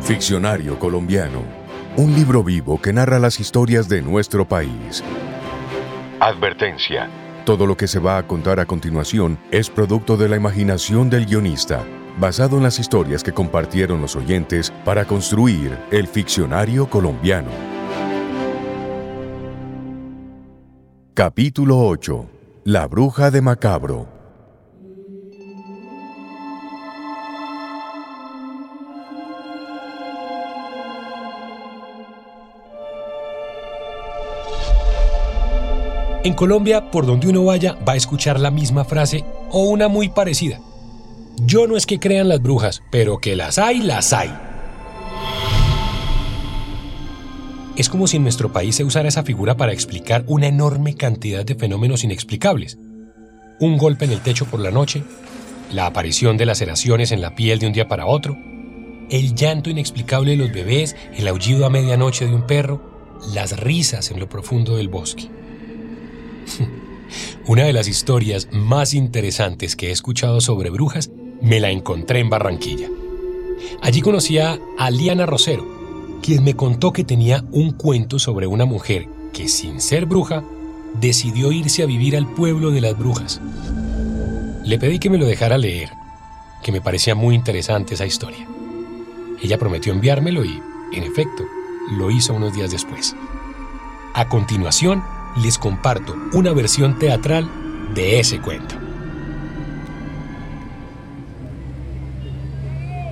Ficcionario colombiano. Un libro vivo que narra las historias de nuestro país. Advertencia. Todo lo que se va a contar a continuación es producto de la imaginación del guionista, basado en las historias que compartieron los oyentes para construir el ficcionario colombiano. Capítulo 8. La bruja de Macabro. En Colombia, por donde uno vaya, va a escuchar la misma frase o una muy parecida. Yo no es que crean las brujas, pero que las hay, las hay. Es como si en nuestro país se usara esa figura para explicar una enorme cantidad de fenómenos inexplicables. Un golpe en el techo por la noche, la aparición de laceraciones en la piel de un día para otro, el llanto inexplicable de los bebés, el aullido a medianoche de un perro, las risas en lo profundo del bosque. Una de las historias más interesantes que he escuchado sobre brujas me la encontré en Barranquilla. Allí conocí a Aliana Rosero, quien me contó que tenía un cuento sobre una mujer que sin ser bruja decidió irse a vivir al pueblo de las brujas. Le pedí que me lo dejara leer, que me parecía muy interesante esa historia. Ella prometió enviármelo y, en efecto, lo hizo unos días después. A continuación, les comparto una versión teatral de ese cuento.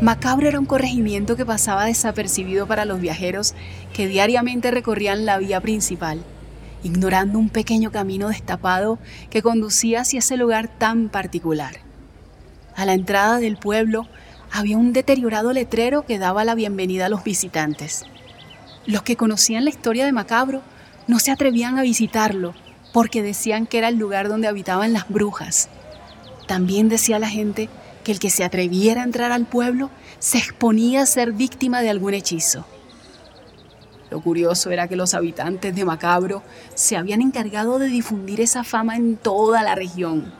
Macabro era un corregimiento que pasaba desapercibido para los viajeros que diariamente recorrían la vía principal, ignorando un pequeño camino destapado que conducía hacia ese lugar tan particular. A la entrada del pueblo había un deteriorado letrero que daba la bienvenida a los visitantes. Los que conocían la historia de Macabro no se atrevían a visitarlo porque decían que era el lugar donde habitaban las brujas. También decía la gente que el que se atreviera a entrar al pueblo se exponía a ser víctima de algún hechizo. Lo curioso era que los habitantes de Macabro se habían encargado de difundir esa fama en toda la región.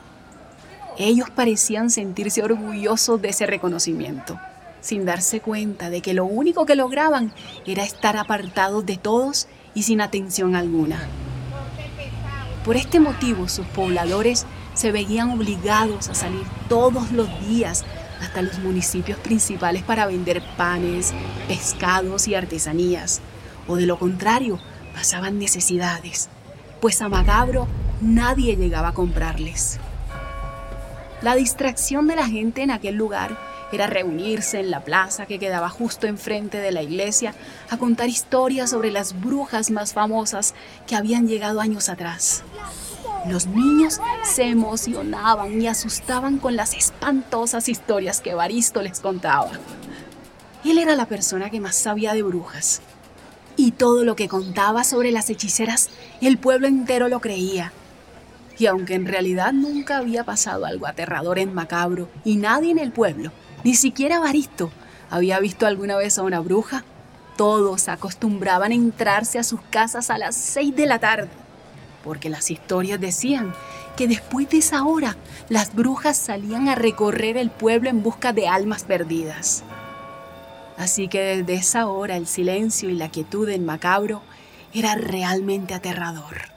Ellos parecían sentirse orgullosos de ese reconocimiento, sin darse cuenta de que lo único que lograban era estar apartados de todos y sin atención alguna. Por este motivo sus pobladores se veían obligados a salir todos los días hasta los municipios principales para vender panes, pescados y artesanías, o de lo contrario, pasaban necesidades, pues a Magabro nadie llegaba a comprarles. La distracción de la gente en aquel lugar era reunirse en la plaza que quedaba justo enfrente de la iglesia a contar historias sobre las brujas más famosas que habían llegado años atrás. Los niños se emocionaban y asustaban con las espantosas historias que Baristo les contaba. Él era la persona que más sabía de brujas. Y todo lo que contaba sobre las hechiceras, el pueblo entero lo creía. Y aunque en realidad nunca había pasado algo aterrador en Macabro y nadie en el pueblo ni siquiera Baristo había visto alguna vez a una bruja. Todos acostumbraban a entrarse a sus casas a las seis de la tarde, porque las historias decían que después de esa hora las brujas salían a recorrer el pueblo en busca de almas perdidas. Así que desde esa hora el silencio y la quietud en Macabro era realmente aterrador.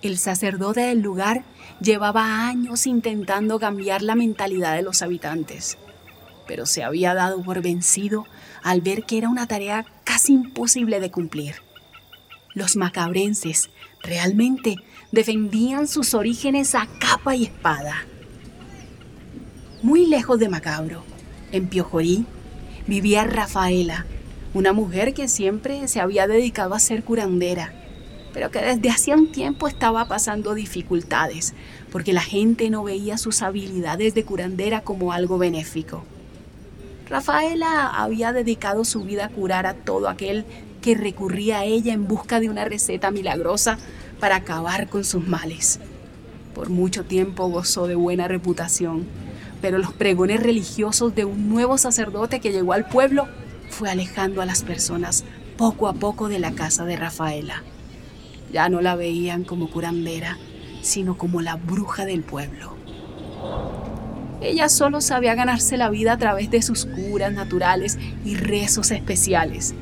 El sacerdote del lugar llevaba años intentando cambiar la mentalidad de los habitantes, pero se había dado por vencido al ver que era una tarea casi imposible de cumplir. Los macabrenses realmente defendían sus orígenes a capa y espada. Muy lejos de Macabro, en Piojorí, vivía Rafaela, una mujer que siempre se había dedicado a ser curandera pero que desde hacía un tiempo estaba pasando dificultades, porque la gente no veía sus habilidades de curandera como algo benéfico. Rafaela había dedicado su vida a curar a todo aquel que recurría a ella en busca de una receta milagrosa para acabar con sus males. Por mucho tiempo gozó de buena reputación, pero los pregones religiosos de un nuevo sacerdote que llegó al pueblo fue alejando a las personas poco a poco de la casa de Rafaela. Ya no la veían como curandera, sino como la bruja del pueblo. ella solo sabía ganarse la vida a través de sus curas naturales y rezos especiales.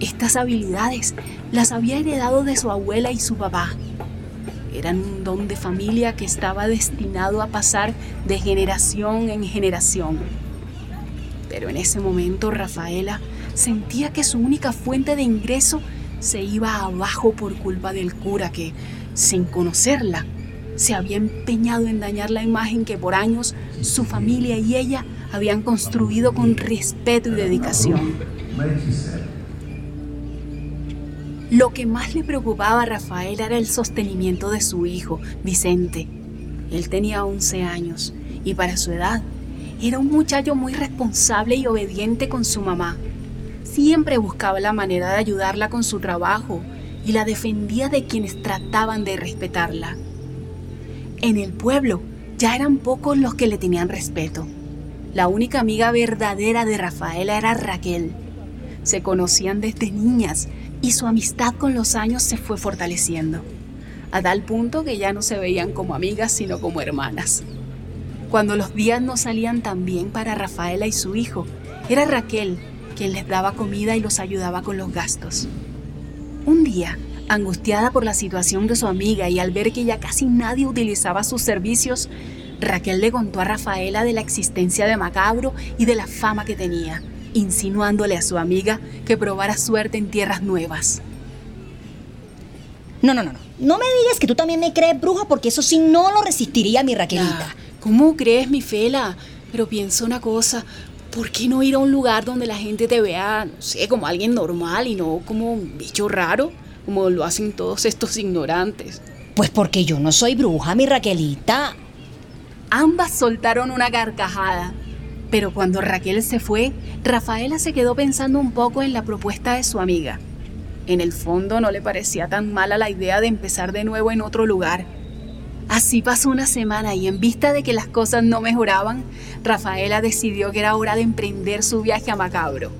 Estas habilidades las había heredado de su abuela y su papá. Eran un don de familia que estaba destinado a pasar de generación en generación. Pero en ese momento Rafaela sentía que su única fuente de ingreso se iba abajo por culpa del cura que, sin conocerla, se había empeñado en dañar la imagen que por años su familia y ella habían construido con respeto y dedicación. Lo que más le preocupaba a Rafael era el sostenimiento de su hijo, Vicente. Él tenía 11 años y para su edad era un muchacho muy responsable y obediente con su mamá. Siempre buscaba la manera de ayudarla con su trabajo y la defendía de quienes trataban de respetarla. En el pueblo ya eran pocos los que le tenían respeto. La única amiga verdadera de Rafaela era Raquel. Se conocían desde niñas y su amistad con los años se fue fortaleciendo, a tal punto que ya no se veían como amigas sino como hermanas. Cuando los días no salían tan bien para Rafaela y su hijo, era Raquel quien les daba comida y los ayudaba con los gastos. Un día, Angustiada por la situación de su amiga y al ver que ya casi nadie utilizaba sus servicios, Raquel le contó a Rafaela de la existencia de Macabro y de la fama que tenía, insinuándole a su amiga que probara suerte en tierras nuevas. No, no, no, no. No me digas que tú también me crees bruja porque eso sí no lo resistiría mi Raquelita. Ah, ¿Cómo crees, mi Fela? Pero pienso una cosa. ¿Por qué no ir a un lugar donde la gente te vea, no sé, como alguien normal y no como un bicho raro? como lo hacen todos estos ignorantes. Pues porque yo no soy bruja, mi Raquelita. Ambas soltaron una carcajada, pero cuando Raquel se fue, Rafaela se quedó pensando un poco en la propuesta de su amiga. En el fondo no le parecía tan mala la idea de empezar de nuevo en otro lugar. Así pasó una semana y en vista de que las cosas no mejoraban, Rafaela decidió que era hora de emprender su viaje a Macabro.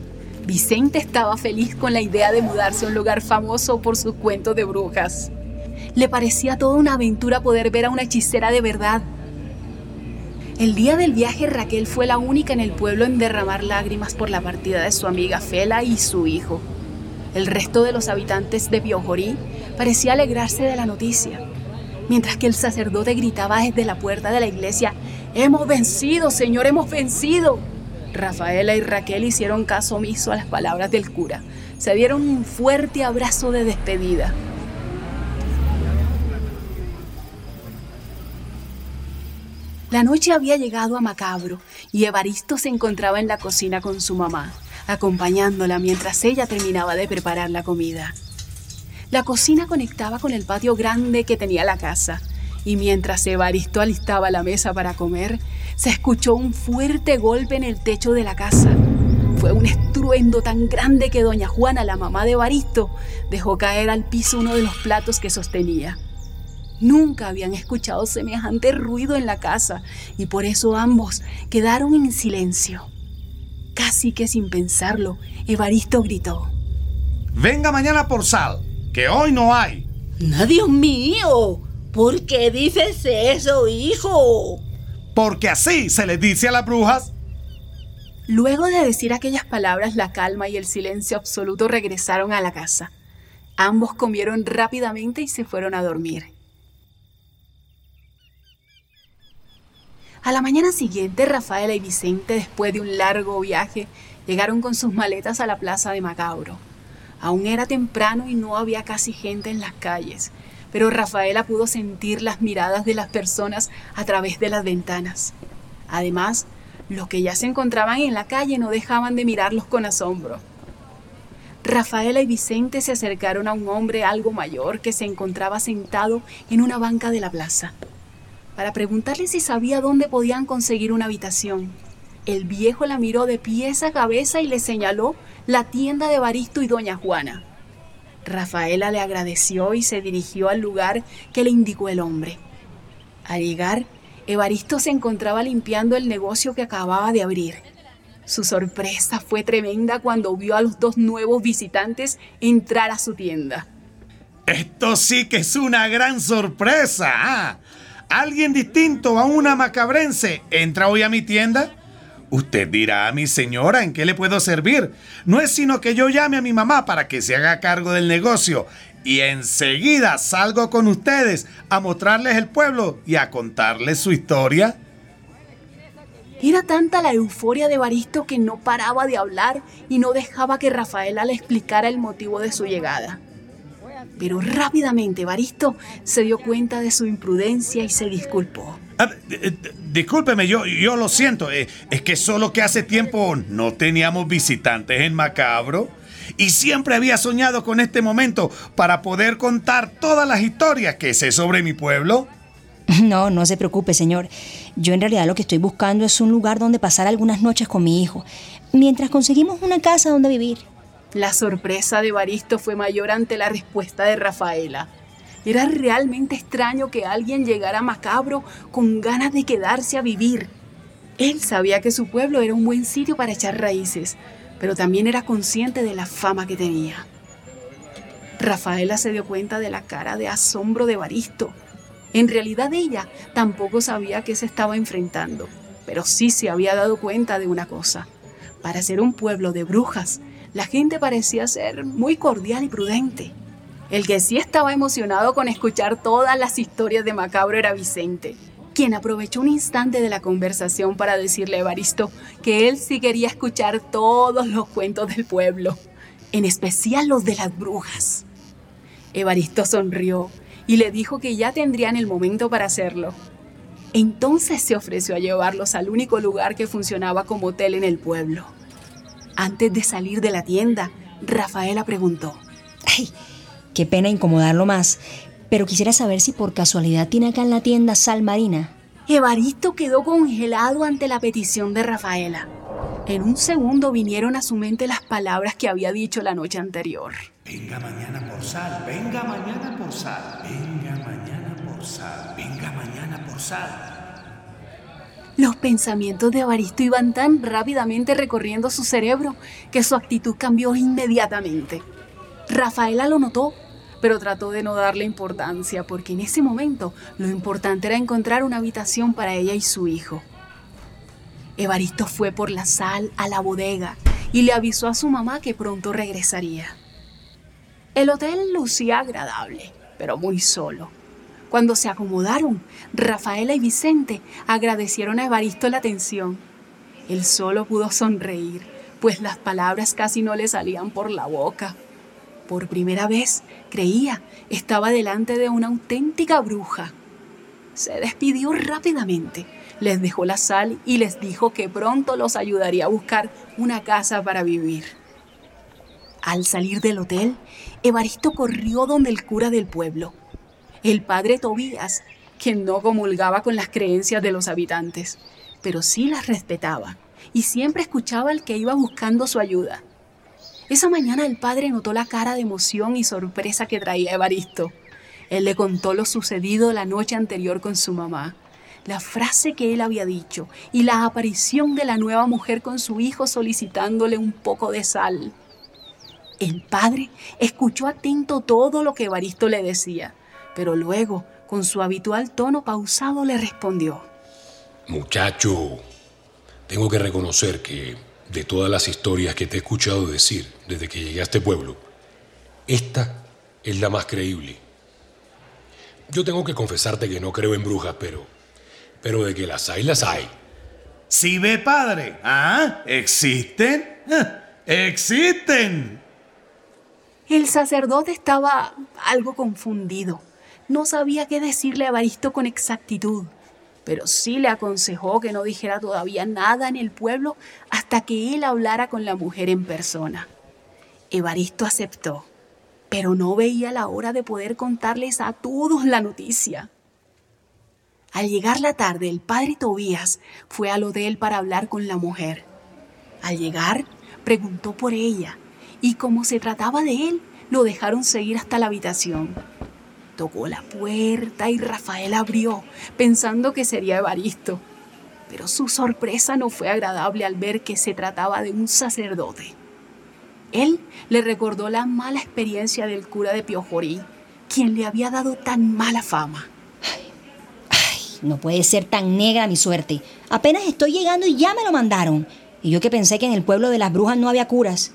Vicente estaba feliz con la idea de mudarse a un lugar famoso por sus cuentos de brujas. Le parecía toda una aventura poder ver a una hechicera de verdad. El día del viaje Raquel fue la única en el pueblo en derramar lágrimas por la partida de su amiga Fela y su hijo. El resto de los habitantes de Biojorí parecía alegrarse de la noticia, mientras que el sacerdote gritaba desde la puerta de la iglesia, Hemos vencido, Señor, hemos vencido. Rafaela y Raquel hicieron caso omiso a las palabras del cura. Se dieron un fuerte abrazo de despedida. La noche había llegado a Macabro y Evaristo se encontraba en la cocina con su mamá, acompañándola mientras ella terminaba de preparar la comida. La cocina conectaba con el patio grande que tenía la casa, y mientras Evaristo alistaba la mesa para comer, se escuchó un fuerte golpe en el techo de la casa. Fue un estruendo tan grande que doña Juana, la mamá de Evaristo, dejó caer al piso uno de los platos que sostenía. Nunca habían escuchado semejante ruido en la casa y por eso ambos quedaron en silencio. Casi que sin pensarlo, Evaristo gritó. Venga mañana por sal, que hoy no hay. ¡Dios mío! ¿Por qué dices eso, hijo? Porque así se les dice a las brujas. Luego de decir aquellas palabras, la calma y el silencio absoluto regresaron a la casa. Ambos comieron rápidamente y se fueron a dormir. A la mañana siguiente, Rafaela y Vicente, después de un largo viaje, llegaron con sus maletas a la plaza de Macabro. Aún era temprano y no había casi gente en las calles pero Rafaela pudo sentir las miradas de las personas a través de las ventanas. Además, los que ya se encontraban en la calle no dejaban de mirarlos con asombro. Rafaela y Vicente se acercaron a un hombre algo mayor que se encontraba sentado en una banca de la plaza, para preguntarle si sabía dónde podían conseguir una habitación. El viejo la miró de pies a cabeza y le señaló la tienda de Baristo y Doña Juana. Rafaela le agradeció y se dirigió al lugar que le indicó el hombre. Al llegar, Evaristo se encontraba limpiando el negocio que acababa de abrir. Su sorpresa fue tremenda cuando vio a los dos nuevos visitantes entrar a su tienda. Esto sí que es una gran sorpresa. ¿ah? alguien distinto a una macabrense entra hoy a mi tienda? Usted dirá a mi señora en qué le puedo servir. No es sino que yo llame a mi mamá para que se haga cargo del negocio y enseguida salgo con ustedes a mostrarles el pueblo y a contarles su historia. Era tanta la euforia de Baristo que no paraba de hablar y no dejaba que Rafaela le explicara el motivo de su llegada. Pero rápidamente Baristo se dio cuenta de su imprudencia y se disculpó. Ah, discúlpeme, yo, yo lo siento. Eh, es que solo que hace tiempo no teníamos visitantes en Macabro. Y siempre había soñado con este momento para poder contar todas las historias que sé sobre mi pueblo. No, no se preocupe, señor. Yo en realidad lo que estoy buscando es un lugar donde pasar algunas noches con mi hijo, mientras conseguimos una casa donde vivir. La sorpresa de Baristo fue mayor ante la respuesta de Rafaela. Era realmente extraño que alguien llegara macabro con ganas de quedarse a vivir. Él sabía que su pueblo era un buen sitio para echar raíces, pero también era consciente de la fama que tenía. Rafaela se dio cuenta de la cara de asombro de Baristo. En realidad ella tampoco sabía qué se estaba enfrentando, pero sí se había dado cuenta de una cosa. Para ser un pueblo de brujas, la gente parecía ser muy cordial y prudente. El que sí estaba emocionado con escuchar todas las historias de Macabro era Vicente, quien aprovechó un instante de la conversación para decirle a Evaristo que él sí quería escuchar todos los cuentos del pueblo, en especial los de las brujas. Evaristo sonrió y le dijo que ya tendrían el momento para hacerlo. Entonces se ofreció a llevarlos al único lugar que funcionaba como hotel en el pueblo. Antes de salir de la tienda, Rafaela preguntó. Qué pena incomodarlo más, pero quisiera saber si por casualidad tiene acá en la tienda sal marina. Evaristo quedó congelado ante la petición de Rafaela. En un segundo vinieron a su mente las palabras que había dicho la noche anterior. Venga mañana por sal, venga mañana por sal, venga mañana por sal, venga mañana por sal. Los pensamientos de Evaristo iban tan rápidamente recorriendo su cerebro que su actitud cambió inmediatamente. Rafaela lo notó pero trató de no darle importancia porque en ese momento lo importante era encontrar una habitación para ella y su hijo. Evaristo fue por la sal a la bodega y le avisó a su mamá que pronto regresaría. El hotel lucía agradable, pero muy solo. Cuando se acomodaron, Rafaela y Vicente agradecieron a Evaristo la atención. Él solo pudo sonreír, pues las palabras casi no le salían por la boca. Por primera vez, creía, estaba delante de una auténtica bruja. Se despidió rápidamente, les dejó la sal y les dijo que pronto los ayudaría a buscar una casa para vivir. Al salir del hotel, Evaristo corrió donde el cura del pueblo, el padre Tobías, quien no comulgaba con las creencias de los habitantes, pero sí las respetaba y siempre escuchaba al que iba buscando su ayuda. Esa mañana el padre notó la cara de emoción y sorpresa que traía Evaristo. Él le contó lo sucedido la noche anterior con su mamá, la frase que él había dicho y la aparición de la nueva mujer con su hijo solicitándole un poco de sal. El padre escuchó atento todo lo que Evaristo le decía, pero luego, con su habitual tono pausado, le respondió. Muchacho, tengo que reconocer que de todas las historias que te he escuchado decir desde que llegué a este pueblo, esta es la más creíble. Yo tengo que confesarte que no creo en brujas, pero, pero de que las hay, las hay. Si ve, padre, ¿ah? ¿Existen? ¡Existen! El sacerdote estaba algo confundido. No sabía qué decirle a Evaristo con exactitud pero sí le aconsejó que no dijera todavía nada en el pueblo hasta que él hablara con la mujer en persona. Evaristo aceptó, pero no veía la hora de poder contarles a todos la noticia. Al llegar la tarde, el padre Tobías fue al hotel para hablar con la mujer. Al llegar, preguntó por ella, y como se trataba de él, lo dejaron seguir hasta la habitación. Tocó la puerta y Rafael abrió, pensando que sería Evaristo. Pero su sorpresa no fue agradable al ver que se trataba de un sacerdote. Él le recordó la mala experiencia del cura de Piojorí, quien le había dado tan mala fama. Ay, no puede ser tan negra mi suerte. Apenas estoy llegando y ya me lo mandaron. Y yo que pensé que en el pueblo de las brujas no había curas.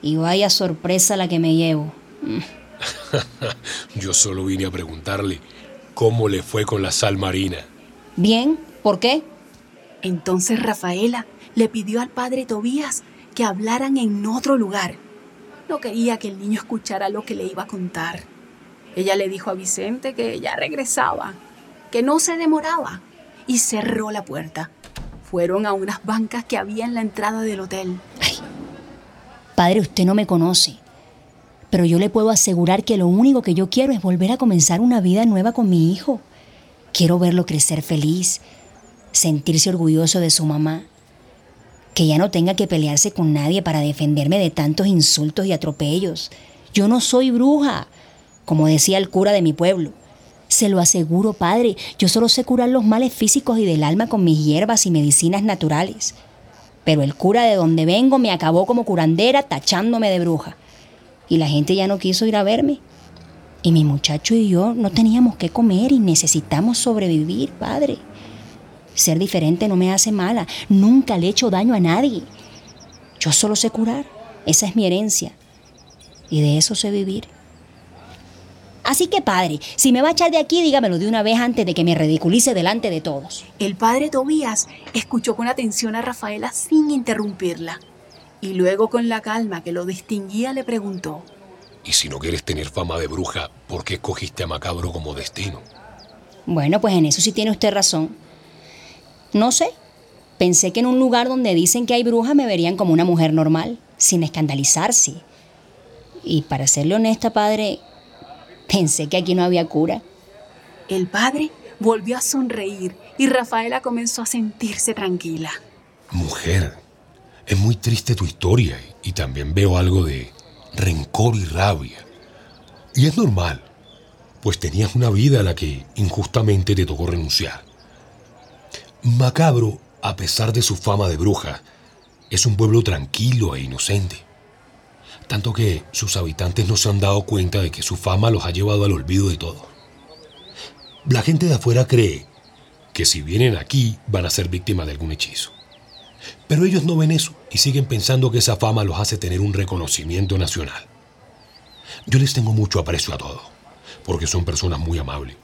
Y vaya sorpresa la que me llevo. yo solo vine a preguntarle cómo le fue con la sal marina. Bien, ¿por qué? Entonces Rafaela le pidió al padre Tobías que hablaran en otro lugar. No quería que el niño escuchara lo que le iba a contar. Ella le dijo a Vicente que ya regresaba, que no se demoraba, y cerró la puerta. Fueron a unas bancas que había en la entrada del hotel. Padre, usted no me conoce, pero yo le puedo asegurar que lo único que yo quiero es volver a comenzar una vida nueva con mi hijo. Quiero verlo crecer feliz, sentirse orgulloso de su mamá, que ya no tenga que pelearse con nadie para defenderme de tantos insultos y atropellos. Yo no soy bruja, como decía el cura de mi pueblo. Se lo aseguro, padre, yo solo sé curar los males físicos y del alma con mis hierbas y medicinas naturales. Pero el cura de donde vengo me acabó como curandera tachándome de bruja. Y la gente ya no quiso ir a verme. Y mi muchacho y yo no teníamos que comer y necesitamos sobrevivir, padre. Ser diferente no me hace mala. Nunca le he hecho daño a nadie. Yo solo sé curar. Esa es mi herencia. Y de eso sé vivir. Así que padre, si me va a echar de aquí, dígamelo de una vez antes de que me ridiculice delante de todos. El padre Tobías escuchó con atención a Rafaela sin interrumpirla. Y luego con la calma que lo distinguía le preguntó. Y si no quieres tener fama de bruja, ¿por qué escogiste a Macabro como destino? Bueno, pues en eso sí tiene usted razón. No sé. Pensé que en un lugar donde dicen que hay brujas me verían como una mujer normal, sin escandalizarse. Y para serle honesta, padre, pensé que aquí no había cura. El padre volvió a sonreír y Rafaela comenzó a sentirse tranquila. Mujer, es muy triste tu historia y también veo algo de rencor y rabia. Y es normal, pues tenías una vida a la que injustamente te tocó renunciar. Macabro, a pesar de su fama de bruja, es un pueblo tranquilo e inocente. Tanto que sus habitantes no se han dado cuenta de que su fama los ha llevado al olvido de todo. La gente de afuera cree que si vienen aquí van a ser víctimas de algún hechizo. Pero ellos no ven eso y siguen pensando que esa fama los hace tener un reconocimiento nacional. Yo les tengo mucho aprecio a todos, porque son personas muy amables.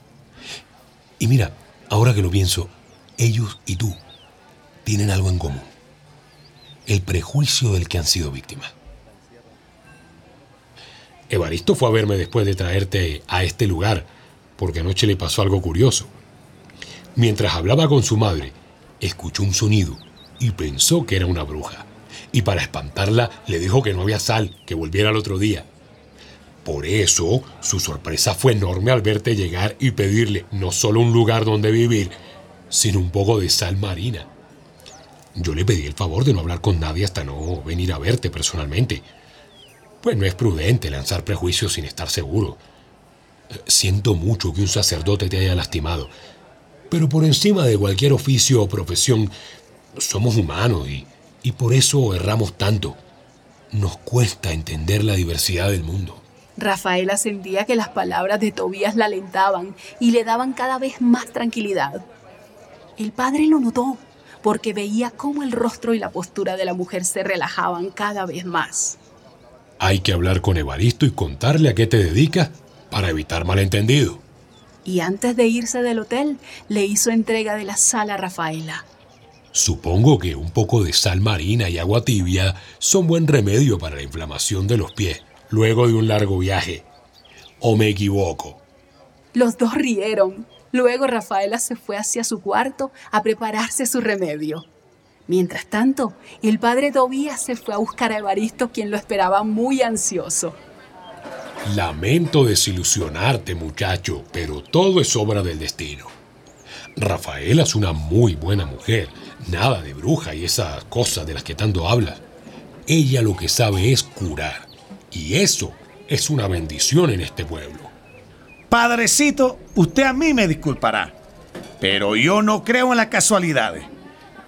Y mira, ahora que lo pienso, ellos y tú tienen algo en común. El prejuicio del que han sido víctimas. Evaristo fue a verme después de traerte a este lugar, porque anoche le pasó algo curioso. Mientras hablaba con su madre, escuchó un sonido y pensó que era una bruja. Y para espantarla le dijo que no había sal, que volviera al otro día. Por eso, su sorpresa fue enorme al verte llegar y pedirle no solo un lugar donde vivir, sino un poco de sal marina. Yo le pedí el favor de no hablar con nadie hasta no venir a verte personalmente. Pues no es prudente lanzar prejuicios sin estar seguro. Siento mucho que un sacerdote te haya lastimado, pero por encima de cualquier oficio o profesión, somos humanos y, y por eso erramos tanto. Nos cuesta entender la diversidad del mundo. Rafaela sentía que las palabras de Tobías la alentaban y le daban cada vez más tranquilidad. El padre lo notó porque veía cómo el rostro y la postura de la mujer se relajaban cada vez más. Hay que hablar con Evaristo y contarle a qué te dedicas para evitar malentendido. Y antes de irse del hotel, le hizo entrega de la sal a Rafaela. Supongo que un poco de sal marina y agua tibia son buen remedio para la inflamación de los pies luego de un largo viaje. ¿O me equivoco? Los dos rieron. Luego Rafaela se fue hacia su cuarto a prepararse su remedio. Mientras tanto, el padre Tobías se fue a buscar a Evaristo, quien lo esperaba muy ansioso. Lamento desilusionarte, muchacho, pero todo es obra del destino. Rafaela es una muy buena mujer, nada de bruja y esas cosas de las que tanto hablas. Ella lo que sabe es curar, y eso es una bendición en este pueblo. Padrecito, usted a mí me disculpará, pero yo no creo en las casualidades.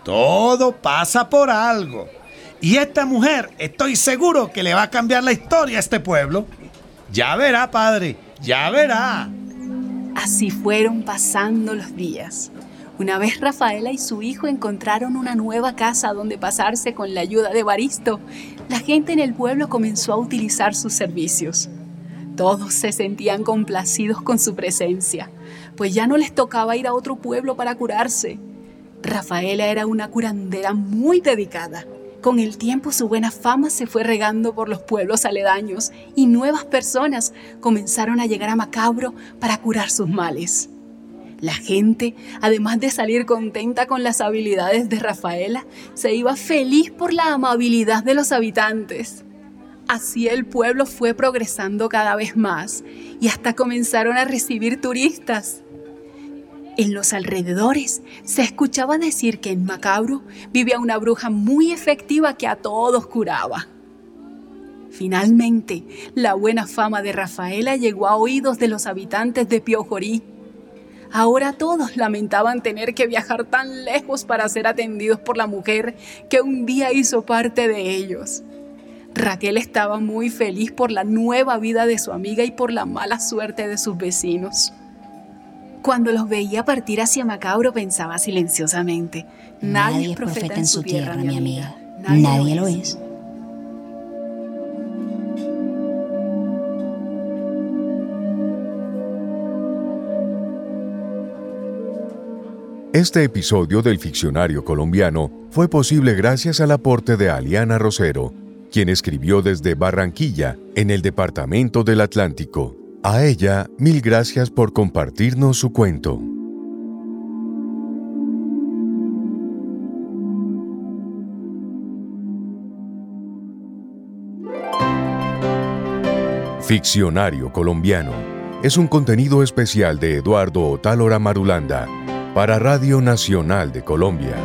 Todo pasa por algo. Y esta mujer, estoy seguro que le va a cambiar la historia a este pueblo. Ya verá, padre, ya verá. Así fueron pasando los días. Una vez Rafaela y su hijo encontraron una nueva casa donde pasarse con la ayuda de Baristo, la gente en el pueblo comenzó a utilizar sus servicios. Todos se sentían complacidos con su presencia, pues ya no les tocaba ir a otro pueblo para curarse. Rafaela era una curandera muy dedicada. Con el tiempo su buena fama se fue regando por los pueblos aledaños y nuevas personas comenzaron a llegar a Macabro para curar sus males. La gente, además de salir contenta con las habilidades de Rafaela, se iba feliz por la amabilidad de los habitantes. Así el pueblo fue progresando cada vez más y hasta comenzaron a recibir turistas. En los alrededores se escuchaba decir que en Macabro vivía una bruja muy efectiva que a todos curaba. Finalmente, la buena fama de Rafaela llegó a oídos de los habitantes de Piojorí Ahora todos lamentaban tener que viajar tan lejos para ser atendidos por la mujer que un día hizo parte de ellos. Raquel estaba muy feliz por la nueva vida de su amiga y por la mala suerte de sus vecinos. Cuando los veía partir hacia Macabro pensaba silenciosamente, nadie, es profeta, en su tierra, mi amiga. Nadie, lo es. Este episodio del Ficcionario Colombiano fue posible gracias al aporte de Aliana Rosero, quien escribió desde Barranquilla, en el Departamento del Atlántico. A ella, mil gracias por compartirnos su cuento. Ficcionario Colombiano es un contenido especial de Eduardo Otálora Marulanda para Radio Nacional de Colombia.